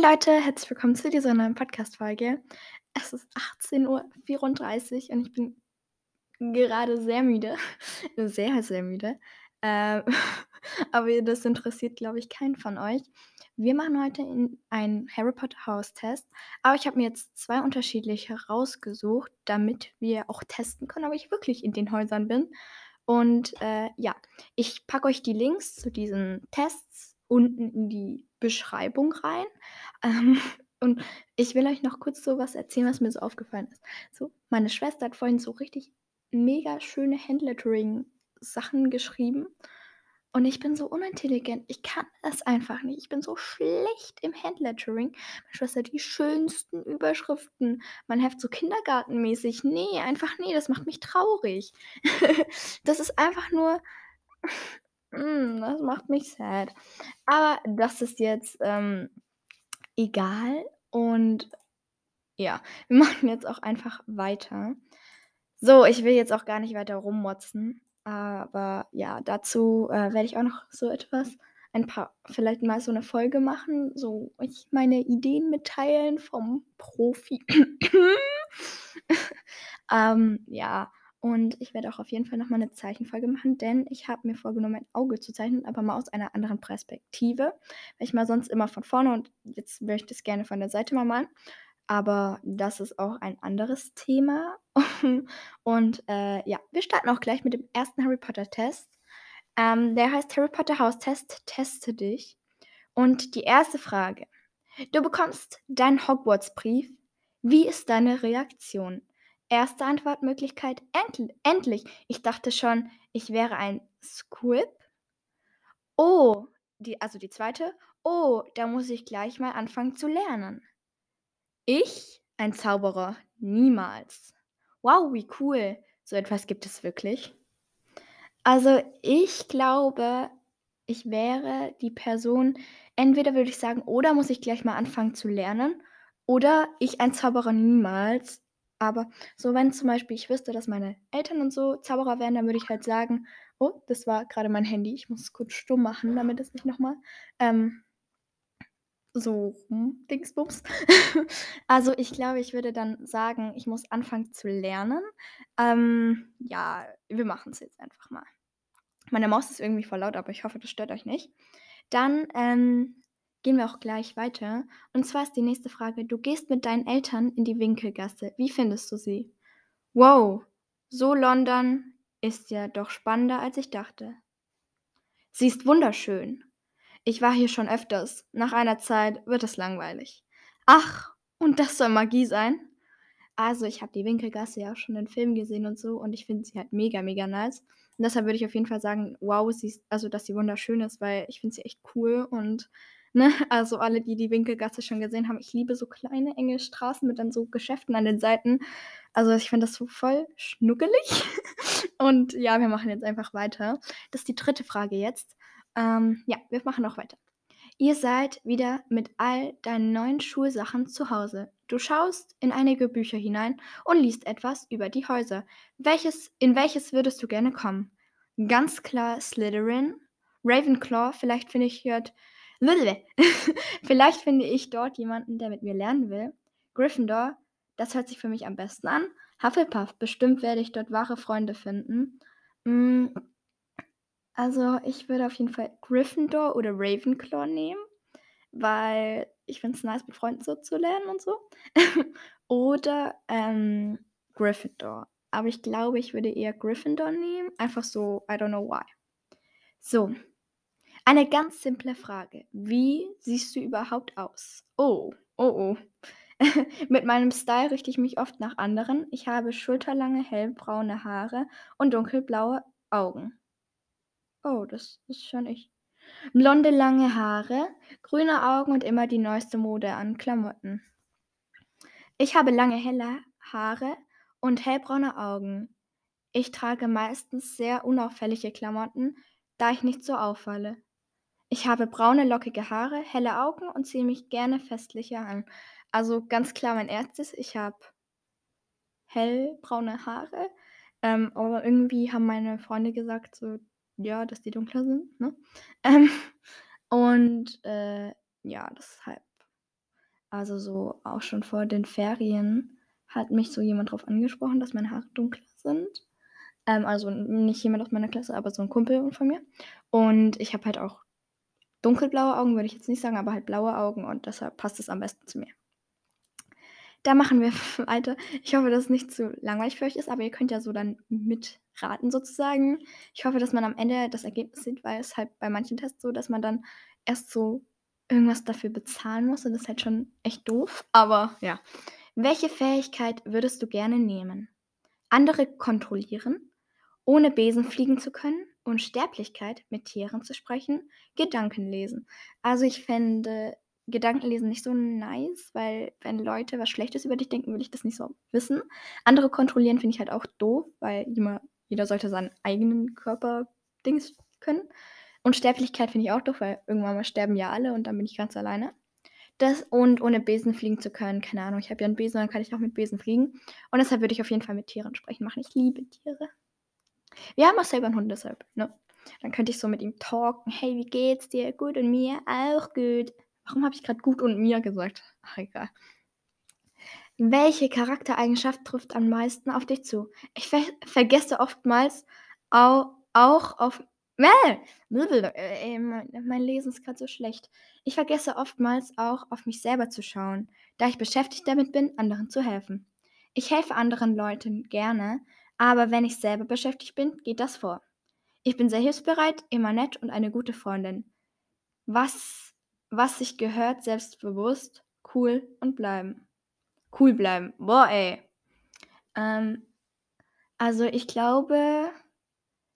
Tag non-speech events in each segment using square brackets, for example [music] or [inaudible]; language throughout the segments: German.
Hey Leute, herzlich willkommen zu dieser neuen Podcast-Folge. Es ist 18.34 Uhr und ich bin gerade sehr müde. [laughs] Sehr, sehr müde. Ähm, [laughs] aber das interessiert, glaube ich, keinen von euch. Wir machen heute in einen Harry Potter Haustest, aber ich habe mir jetzt zwei unterschiedliche rausgesucht, damit wir auch testen können, ob ich wirklich in den Häusern bin. Und äh, ja, ich packe euch die Links zu diesen Tests unten in die Beschreibung rein. Ähm, [laughs] und ich will euch noch kurz so was erzählen, was mir so aufgefallen ist. So, meine Schwester hat vorhin so richtig mega schöne Handlettering-Sachen geschrieben. Und ich bin so unintelligent. Ich kann es einfach nicht. Ich bin so schlecht im Handlettering. Meine Schwester hat die schönsten Überschriften. Mein Heft so kindergartenmäßig. Nee, einfach nee, das macht mich traurig. [laughs] das ist einfach nur. Mm, das macht mich sad. Aber das ist jetzt ähm, egal. Und ja, wir [laughs] machen jetzt auch einfach weiter. So, ich will jetzt auch gar nicht weiter rummotzen. Aber ja, dazu äh, werde ich auch noch so etwas, ein paar, vielleicht mal so eine Folge machen, so ich meine Ideen mitteilen vom Profi. [laughs] ähm, ja, und ich werde auch auf jeden Fall nochmal eine Zeichenfolge machen, denn ich habe mir vorgenommen, ein Auge zu zeichnen, aber mal aus einer anderen Perspektive. Weil ich mal sonst immer von vorne und jetzt möchte ich es gerne von der Seite mal malen. Aber das ist auch ein anderes Thema. [laughs] und äh, ja, wir starten auch gleich mit dem ersten Harry Potter Test. Ähm, der heißt Harry Potter Haustest, teste dich. Und die erste Frage. Du bekommst deinen Hogwarts-Brief. Wie ist deine Reaktion? Erste Antwortmöglichkeit, endl endlich. Ich dachte schon, ich wäre ein Squib. Oh, die, also die zweite. Oh, da muss ich gleich mal anfangen zu lernen. Ich? Ein Zauberer? Niemals. Wow, wie cool. So etwas gibt es wirklich. Also ich glaube, ich wäre die Person, entweder würde ich sagen, oder muss ich gleich mal anfangen zu lernen, oder ich ein Zauberer niemals. Aber so, wenn zum Beispiel ich wüsste, dass meine Eltern und so Zauberer wären, dann würde ich halt sagen, oh, das war gerade mein Handy, ich muss es kurz stumm machen, damit es nicht nochmal ähm, so Dingsbums. [laughs] also ich glaube, ich würde dann sagen, ich muss anfangen zu lernen. Ähm, ja, wir machen es jetzt einfach mal. Meine Maus ist irgendwie voll laut, aber ich hoffe, das stört euch nicht. Dann ähm, gehen wir auch gleich weiter. Und zwar ist die nächste Frage: Du gehst mit deinen Eltern in die Winkelgasse. Wie findest du sie? Wow, so London ist ja doch spannender, als ich dachte. Sie ist wunderschön. Ich war hier schon öfters. Nach einer Zeit wird es langweilig. Ach, und das soll Magie sein? Also, ich habe die Winkelgasse ja auch schon in Filmen gesehen und so und ich finde sie halt mega, mega nice. Und deshalb würde ich auf jeden Fall sagen, wow, sie ist, also dass sie wunderschön ist, weil ich finde sie echt cool und Ne? [laughs] Also alle, die die Winkelgasse schon gesehen haben, ich liebe so kleine, enge Straßen mit dann so Geschäften an den Seiten. Also ich finde das so voll schnuckelig. [laughs] Und ja, wir machen jetzt einfach weiter. Das ist die dritte Frage jetzt. Ähm, ja, wir machen noch weiter. Ihr seid wieder mit all deinen neuen Schulsachen zu Hause. Du schaust in einige Bücher hinein und liest etwas über die Häuser. Welches, in welches würdest du gerne kommen? Ganz klar Slytherin, Ravenclaw, vielleicht finde ich hört [laughs] Vielleicht finde ich dort jemanden, der mit mir lernen will. Gryffindor, das hört sich für mich am besten an. Hufflepuff, bestimmt werde ich dort wahre Freunde finden. Mm, also, ich würde auf jeden Fall Gryffindor oder Ravenclaw nehmen, weil ich finde es nice, mit Freunden so zu lernen und so. [laughs] oder ähm, Gryffindor. Aber ich glaube, ich würde eher Gryffindor nehmen. Einfach so, I don't know why. So, eine ganz simple Frage. Wie siehst du überhaupt aus? Oh, oh, oh. [laughs] Mit meinem Style richte ich mich oft nach anderen. Ich habe schulterlange, hellbraune Haare und dunkelblaue Augen. Oh, das ist schon ich. Blonde, lange Haare, grüne Augen und immer die neueste Mode an Klamotten. Ich habe lange, helle Haare und hellbraune Augen. Ich trage meistens sehr unauffällige Klamotten, da ich nicht so auffalle. Ich habe braune, lockige Haare, helle Augen und ziehe mich gerne festlicher an. Also ganz klar mein erstes, ich habe hellbraune Haare, ähm, aber irgendwie haben meine Freunde gesagt, so, ja, dass die dunkler sind, ne? [laughs] Ähm, und äh, ja, deshalb Also so auch schon vor den Ferien hat mich so jemand drauf angesprochen, dass meine Haare dunkler sind. Ähm, also nicht jemand aus meiner Klasse, aber so ein Kumpel von mir. Und ich habe halt auch dunkelblaue Augen, würde ich jetzt nicht sagen, aber halt blaue Augen und deshalb passt es am besten zu mir. Da machen wir [laughs] weiter. Ich hoffe, dass es nicht zu langweilig für euch ist, aber ihr könnt ja so dann mitraten sozusagen. Ich hoffe, dass man am Ende das Ergebnis sieht, weil es halt bei manchen Tests so, dass man dann erst so irgendwas dafür bezahlen muss und das ist halt schon echt doof. Aber ja. Welche Fähigkeit würdest du gerne nehmen? Andere kontrollieren, ohne Besen fliegen zu können, Unsterblichkeit, mit Tieren zu sprechen, Gedanken lesen. Also ich fände Gedankenlesen nicht so nice, weil wenn Leute was Schlechtes über dich denken, will ich das nicht so wissen. Andere kontrollieren finde ich halt auch doof, weil jeder, jeder sollte seinen eigenen Körper Dings können. Unsterblichkeit finde ich auch doof, weil irgendwann mal sterben ja alle und dann bin ich ganz alleine. Das und ohne Besen fliegen zu können, keine Ahnung, ich habe ja einen Besen, dann kann ich auch mit Besen fliegen. Und deshalb würde ich auf jeden Fall mit Tieren sprechen machen. Ich liebe Tiere. Wir haben auch selber einen Hund deshalb, ne? Dann könnte ich so mit ihm talken. Hey, wie geht's dir? Gut und mir? Auch gut. Warum habe ich gerade gut und mir gesagt? Ach, egal. Welche Charaktereigenschaft trifft am meisten auf dich zu? Ich ver vergesse oftmals au auch auf. Äh, mein Lesen ist gerade so schlecht. Ich vergesse oftmals auch auf mich selber zu schauen, da ich beschäftigt damit bin, anderen zu helfen. Ich helfe anderen Leuten gerne, aber wenn ich selber beschäftigt bin, geht das vor. Ich bin sehr hilfsbereit, immer nett und eine gute Freundin. Was, was sich gehört, selbstbewusst, cool und bleiben. Cool bleiben. Boah, ey. Ähm, also ich glaube,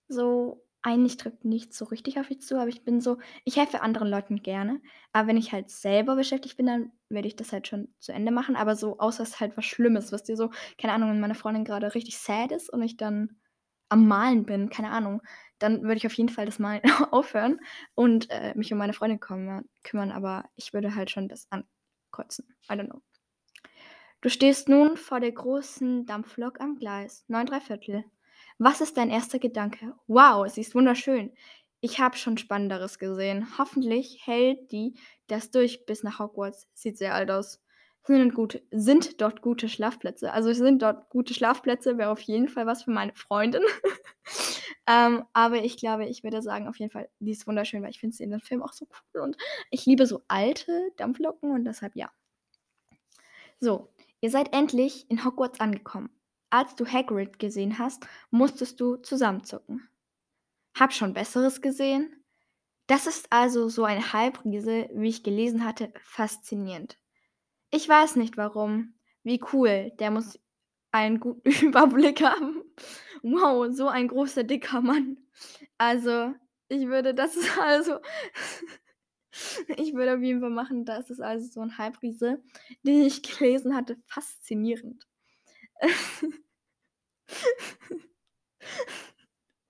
so eigentlich trifft nichts so richtig auf mich zu, aber ich bin so, ich helfe anderen Leuten gerne. Aber wenn ich halt selber beschäftigt bin, dann werde ich das halt schon zu Ende machen. Aber so, außer es halt was Schlimmes, was dir so, keine Ahnung, wenn meine Freundin gerade richtig sad ist und ich dann am Malen bin, keine Ahnung, dann würde ich auf jeden Fall das Malen [laughs] aufhören und äh, mich um meine Freundin kümmern, kümmern. Aber ich würde halt schon das ankreuzen. I don't know. Du stehst nun vor der großen Dampflok am Gleis, 9 3 Viertel. Was ist dein erster Gedanke? Wow, sie ist wunderschön. Ich habe schon Spannenderes gesehen. Hoffentlich hält die das durch bis nach Hogwarts. Sieht sehr alt aus. Sind, gut, sind dort gute Schlafplätze? Also sind dort gute Schlafplätze, wäre auf jeden Fall was für meine Freundin. [laughs] ähm, aber ich glaube, ich würde sagen, auf jeden Fall, die ist wunderschön, weil ich finde sie in dem Film auch so cool und ich liebe so alte Dampflocken und deshalb ja. So, ihr seid endlich in Hogwarts angekommen. Als du Hagrid gesehen hast, musstest du zusammenzucken. Hab schon Besseres gesehen? Das ist also so ein Halbriese, wie ich gelesen hatte, faszinierend. Ich weiß nicht warum. Wie cool, der muss einen guten [laughs] Überblick haben. Wow, so ein großer, dicker Mann. Also, ich würde, das ist [laughs] also, ich würde auf jeden Fall machen, das ist also so ein Halbriese, den ich gelesen hatte, faszinierend. [laughs]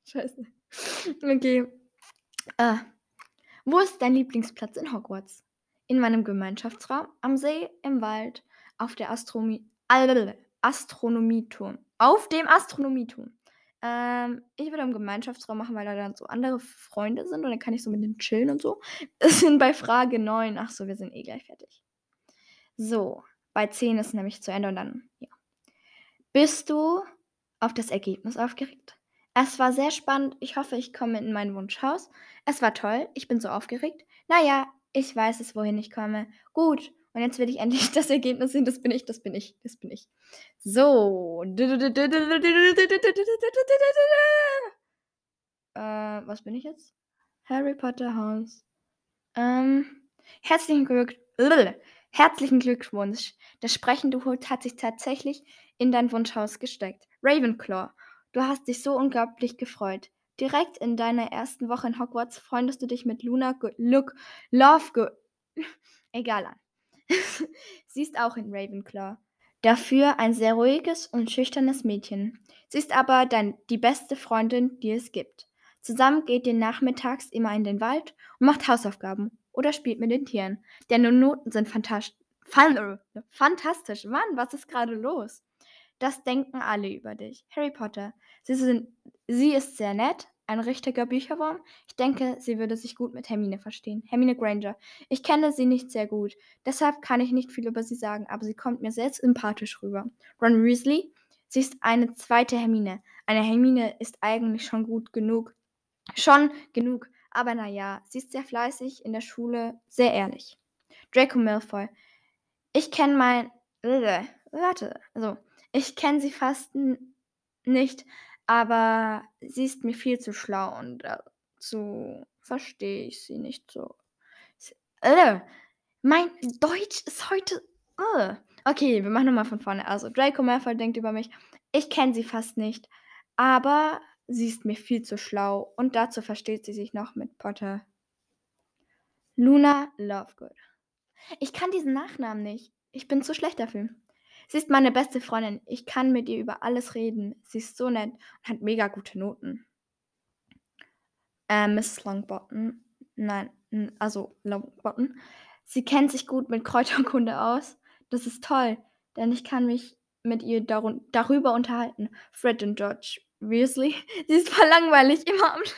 Scheiße. Okay. Äh, wo ist dein Lieblingsplatz in Hogwarts? In meinem Gemeinschaftsraum, am See, im Wald, auf der Astronomie Astronomieturm. Auf dem Astronomieturm. Ähm, ich würde im Gemeinschaftsraum machen, weil da dann so andere Freunde sind und dann kann ich so mit denen chillen und so. [laughs] Wir sind bei Frage 9. Ach so, wir sind eh gleich fertig. So, bei 10 ist nämlich zu Ende und dann, ja. Bist du auf das Ergebnis aufgeregt? Es war sehr spannend. Ich hoffe, ich komme in mein Wunschhaus. Es war toll. Ich bin so aufgeregt. Naja, ich weiß es, wohin ich komme. Gut. Und jetzt will ich endlich [laughs] das Ergebnis sehen. Das bin ich, das bin ich, das bin ich. So. Äh, was bin ich jetzt? Harry Potter Haus. Ähm, herzlichen Glück. Herzlichen Glückwunsch. Das sprechende Hut hat sich tatsächlich in dein Wunschhaus gesteckt. Ravenclaw, du hast dich so unglaublich gefreut. Direkt in deiner ersten Woche in Hogwarts freundest du dich mit Luna Go Look Love Go [laughs] Egal an. [laughs] Sie ist auch in Ravenclaw. Dafür ein sehr ruhiges und schüchternes Mädchen. Sie ist aber dann die beste Freundin, die es gibt. Zusammen geht ihr nachmittags immer in den Wald und macht Hausaufgaben oder spielt mit den Tieren. Denn Noten sind fantastisch. Fantastisch. Mann, was ist gerade los? Das denken alle über dich. Harry Potter. Sie, sind, sie ist sehr nett, ein richtiger Bücherwurm. Ich denke, sie würde sich gut mit Hermine verstehen. Hermine Granger. Ich kenne sie nicht sehr gut, deshalb kann ich nicht viel über sie sagen, aber sie kommt mir sehr sympathisch rüber. Ron Weasley. Sie ist eine zweite Hermine. Eine Hermine ist eigentlich schon gut genug. Schon genug, aber naja, sie ist sehr fleißig in der Schule, sehr ehrlich. Draco Malfoy. Ich kenne mein. Warte, also, ich kenne sie fast nicht, aber sie ist mir viel zu schlau und dazu verstehe ich sie nicht so. Äh, mein Deutsch ist heute. Äh. Okay, wir machen nochmal von vorne. Also, Draco Malfoy denkt über mich. Ich kenne sie fast nicht, aber sie ist mir viel zu schlau und dazu versteht sie sich noch mit Potter. Luna Lovegood. Ich kann diesen Nachnamen nicht. Ich bin zu schlecht dafür. Sie ist meine beste Freundin. Ich kann mit ihr über alles reden. Sie ist so nett und hat mega gute Noten. Äh, Mrs. Longbottom. Nein, also Longbottom. Sie kennt sich gut mit Kräuterkunde aus. Das ist toll, denn ich kann mich mit ihr darüber unterhalten. Fred und George Weasley. [laughs] Sie ist voll langweilig, immer am [laughs]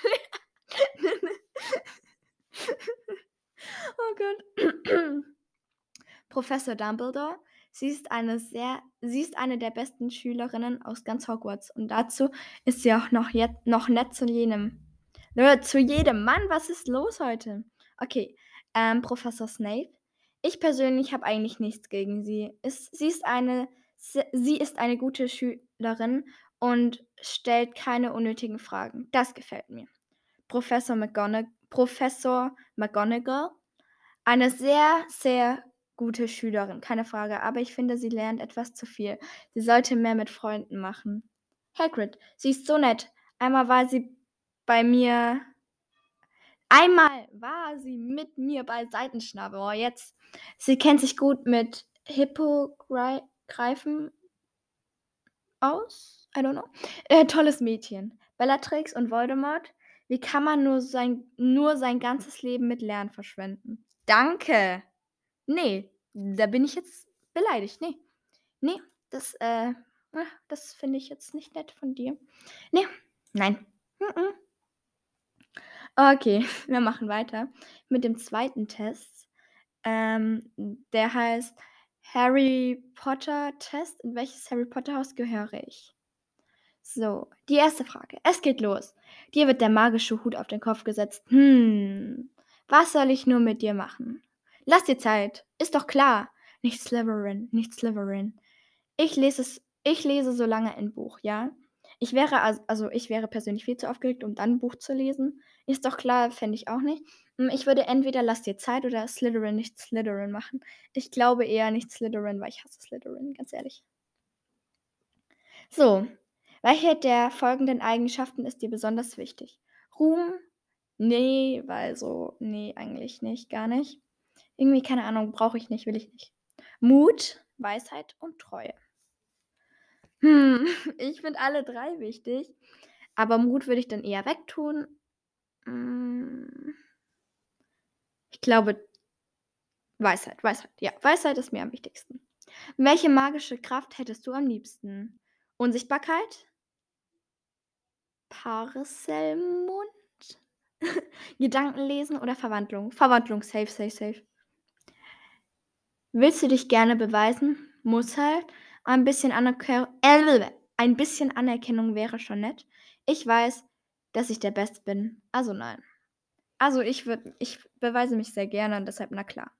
Oh Gott. [clears throat] Professor Dumbledore. Sie ist eine sehr, sie ist eine der besten Schülerinnen aus ganz Hogwarts und dazu ist sie auch noch, jetzt, noch nett zu jedem. Zu jedem Mann, was ist los heute? Okay, ähm, Professor Snape. Ich persönlich habe eigentlich nichts gegen sie. Ist, sie, ist eine, sie ist eine gute Schülerin und stellt keine unnötigen Fragen. Das gefällt mir. Professor McGonagall, Professor McGonagall, eine sehr, sehr gute Schülerin, keine Frage, aber ich finde, sie lernt etwas zu viel. Sie sollte mehr mit Freunden machen. Hagrid, sie ist so nett. Einmal war sie bei mir. Einmal war sie mit mir bei Seitenschnabel. Oh, jetzt. Sie kennt sich gut mit Hippogreifen aus. I don't know. Äh, tolles Mädchen. Bellatrix und Voldemort. Wie kann man nur sein, nur sein ganzes Leben mit Lernen verschwenden? Danke. Nee, da bin ich jetzt beleidigt. Nee. Nee, das, äh, ah, das finde ich jetzt nicht nett von dir. Nee, nein. Okay, [laughs] wir machen weiter mit dem zweiten Test. Ähm, der heißt Harry Potter Test. In welches Harry Potter Haus gehöre ich? So, die erste Frage. Es geht los. Dir wird der magische Hut auf den Kopf gesetzt. Hm, was soll ich nur mit dir machen? Lass dir Zeit. Ist doch klar. Nicht Slytherin, nicht Slytherin. Ich lese es, ich lese so lange ein Buch, ja? Ich wäre also, ich wäre persönlich viel zu aufgeregt, um dann ein Buch zu lesen. Ist doch klar, fände ich auch nicht. Hm, ich würde entweder Lass dir Zeit oder Slytherin, nicht Slytherin machen. Ich glaube eher nicht Slytherin, weil ich hasse Slytherin, ganz ehrlich. So, welche der folgenden Eigenschaften ist dir besonders wichtig? Ruhm? Nee, weil so, nee, eigentlich nicht, gar nicht. Irgendwie, keine Ahnung, brauche ich nicht, will ich nicht. Mut, Weisheit und Treue. Hm, [laughs] ich finde alle drei wichtig, aber Mut würde ich dann eher wegtun. Hm, ich glaube, Weisheit, Weisheit, ja, Weisheit ist mir am wichtigsten. Welche magische Kraft hättest du am liebsten? Unsichtbarkeit? Parselmund? [laughs] Gedankenlesen oder Verwandlung? Verwandlung, safe, safe, safe. Willst du dich gerne beweisen? Muss halt. Ein bisschen, Anerker äh, ein bisschen Anerkennung wäre schon nett. Ich weiß, dass ich der Beste bin. Also nein. Also ich würde, ich beweise mich sehr gerne und deshalb na klar.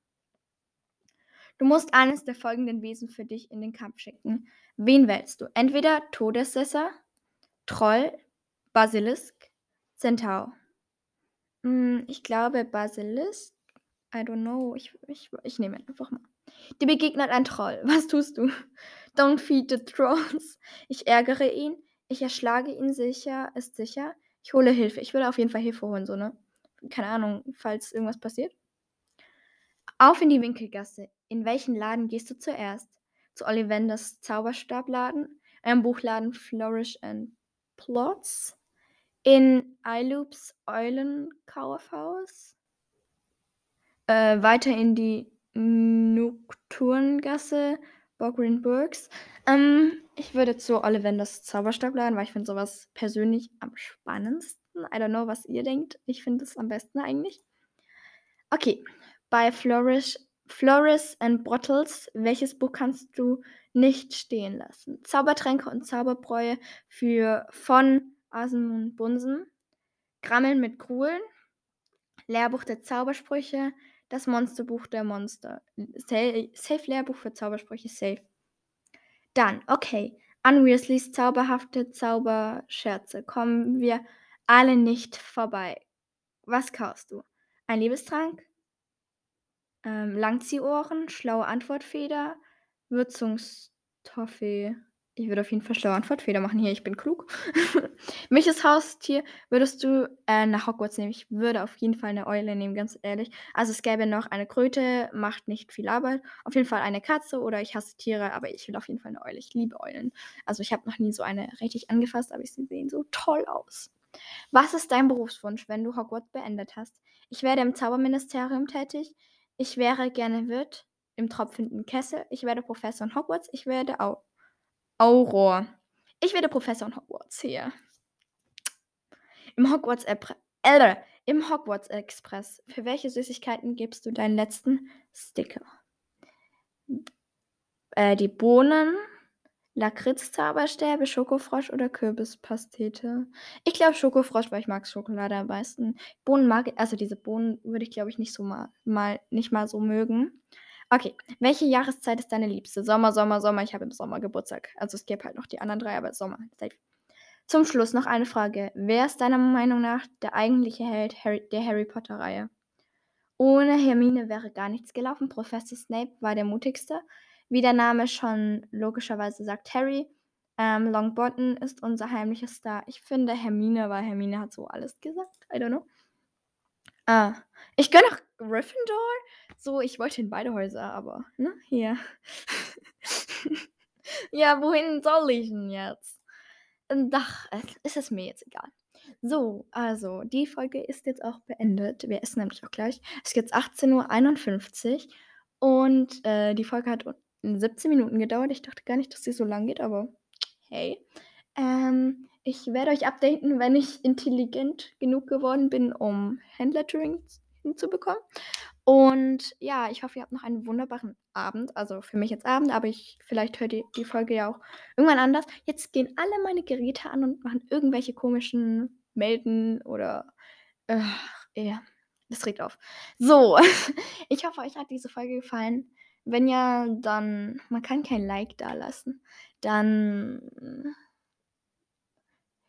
Du musst eines der folgenden Wesen für dich in den Kampf schicken. Wen wählst du? Entweder Todessesser, Troll, Basilisk, Centaur. Hm, ich glaube Basilisk. I don't know. Ich, ich, ich nehme einfach mal. Dir begegnet ein Troll. [laughs] Was tust du? Don't feed the trolls. Ich ärgere ihn. Ich erschlage ihn sicher, ist sicher. Ich hole Hilfe. Ich würde auf jeden Fall Hilfe holen, so, ne? Keine Ahnung, falls irgendwas passiert. Auf in die Winkelgasse. In welchen Laden gehst du zuerst? Zu Ollivanders Zauberstabladen? Einem Buchladen Flourish and Plots? In Iloops Eulenkaufhaus? Äh, weiter in die Nocturngasse, Bogreen Burgs. Ähm, ich würde zu Ollivanders Zauberstab laden, weil ich finde sowas persönlich am spannendsten. I don't know, was ihr denkt. Ich finde es am besten eigentlich. Okay, bei Flourish, Floris and Bottles, welches Buch kannst du nicht stehen lassen? Zaubertränke und Zauberbräue für von Asen und Bunsen. Grammeln mit Gruhlen. Lehrbuch der Zaubersprüche. Das Monsterbuch der Monster. Safe, Lehrbuch für Zaubersprüche, safe. Dann, okay. Unweasleys zauberhafte Zauberscherze. Kommen wir alle nicht vorbei. Was kaufst du? Ein Liebestrank? Ähm, Langziehohren? Schlaue Antwortfeder? Würzungstoffee? Ich würde auf jeden Fall schlaue Antwortfeder machen hier. Ich bin klug. [laughs] Welches Haustier würdest du äh, nach Hogwarts nehmen? Ich würde auf jeden Fall eine Eule nehmen, ganz ehrlich. Also es gäbe noch eine Kröte, macht nicht viel Arbeit. Auf jeden Fall eine Katze oder ich hasse Tiere, aber ich will auf jeden Fall eine Eule. Ich liebe Eulen. Also ich habe noch nie so eine richtig angefasst, aber sie sehen so toll aus. Was ist dein Berufswunsch, wenn du Hogwarts beendet hast? Ich werde im Zauberministerium tätig. Ich wäre gerne Wirt im tropfenden Kessel. Ich werde Professor in Hogwarts. Ich werde auch Auror. Ich werde Professor in Hogwarts hier. Im Hogwarts, äh, im Hogwarts Express. Für welche Süßigkeiten gibst du deinen letzten Sticker? Äh, die Bohnen, Lakritz-Zauberstäbe, Schokofrosch oder Kürbispastete? Ich glaube Schokofrosch, weil ich mag Schokolade am meisten. Bohnen mag ich, also diese Bohnen würde ich glaube ich nicht so mal, mal, nicht mal so mögen. Okay, welche Jahreszeit ist deine liebste? Sommer, Sommer, Sommer. Ich habe im Sommer Geburtstag. Also es gibt halt noch die anderen drei, aber Sommer. Zum Schluss noch eine Frage. Wer ist deiner Meinung nach der eigentliche Held Harry, der Harry Potter-Reihe? Ohne Hermine wäre gar nichts gelaufen. Professor Snape war der mutigste. Wie der Name schon logischerweise sagt, Harry. Ähm, Longbottom ist unser heimlicher Star. Ich finde Hermine, weil Hermine hat so alles gesagt. I don't know. Ah, ich gönne auch Gryffindor. So, ich wollte in beide Häuser, aber, ne, hier. [laughs] ja, wohin soll ich denn jetzt? Ach, ist es mir jetzt egal. So, also, die Folge ist jetzt auch beendet. Wir essen nämlich auch gleich. Es ist jetzt 18.51 Uhr und äh, die Folge hat 17 Minuten gedauert. Ich dachte gar nicht, dass sie so lang geht, aber hey. Ähm, ich werde euch updaten, wenn ich intelligent genug geworden bin, um Handlettering hinzubekommen. Und ja, ich hoffe, ihr habt noch einen wunderbaren Abend. Also für mich jetzt Abend, aber ich, vielleicht hört ihr die Folge ja auch irgendwann anders. Jetzt gehen alle meine Geräte an und machen irgendwelche komischen Melden oder. Äh, ja, das regt auf. So, [laughs] ich hoffe, euch hat diese Folge gefallen. Wenn ja, dann, man kann kein Like da lassen. Dann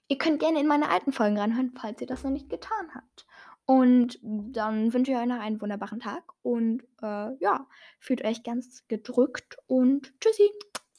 Ihr könnt gerne in meine alten Folgen reinhören, falls ihr das noch nicht getan habt. Und dann wünsche ich euch noch einen wunderbaren Tag und äh, ja, fühlt euch ganz gedrückt und tschüssi.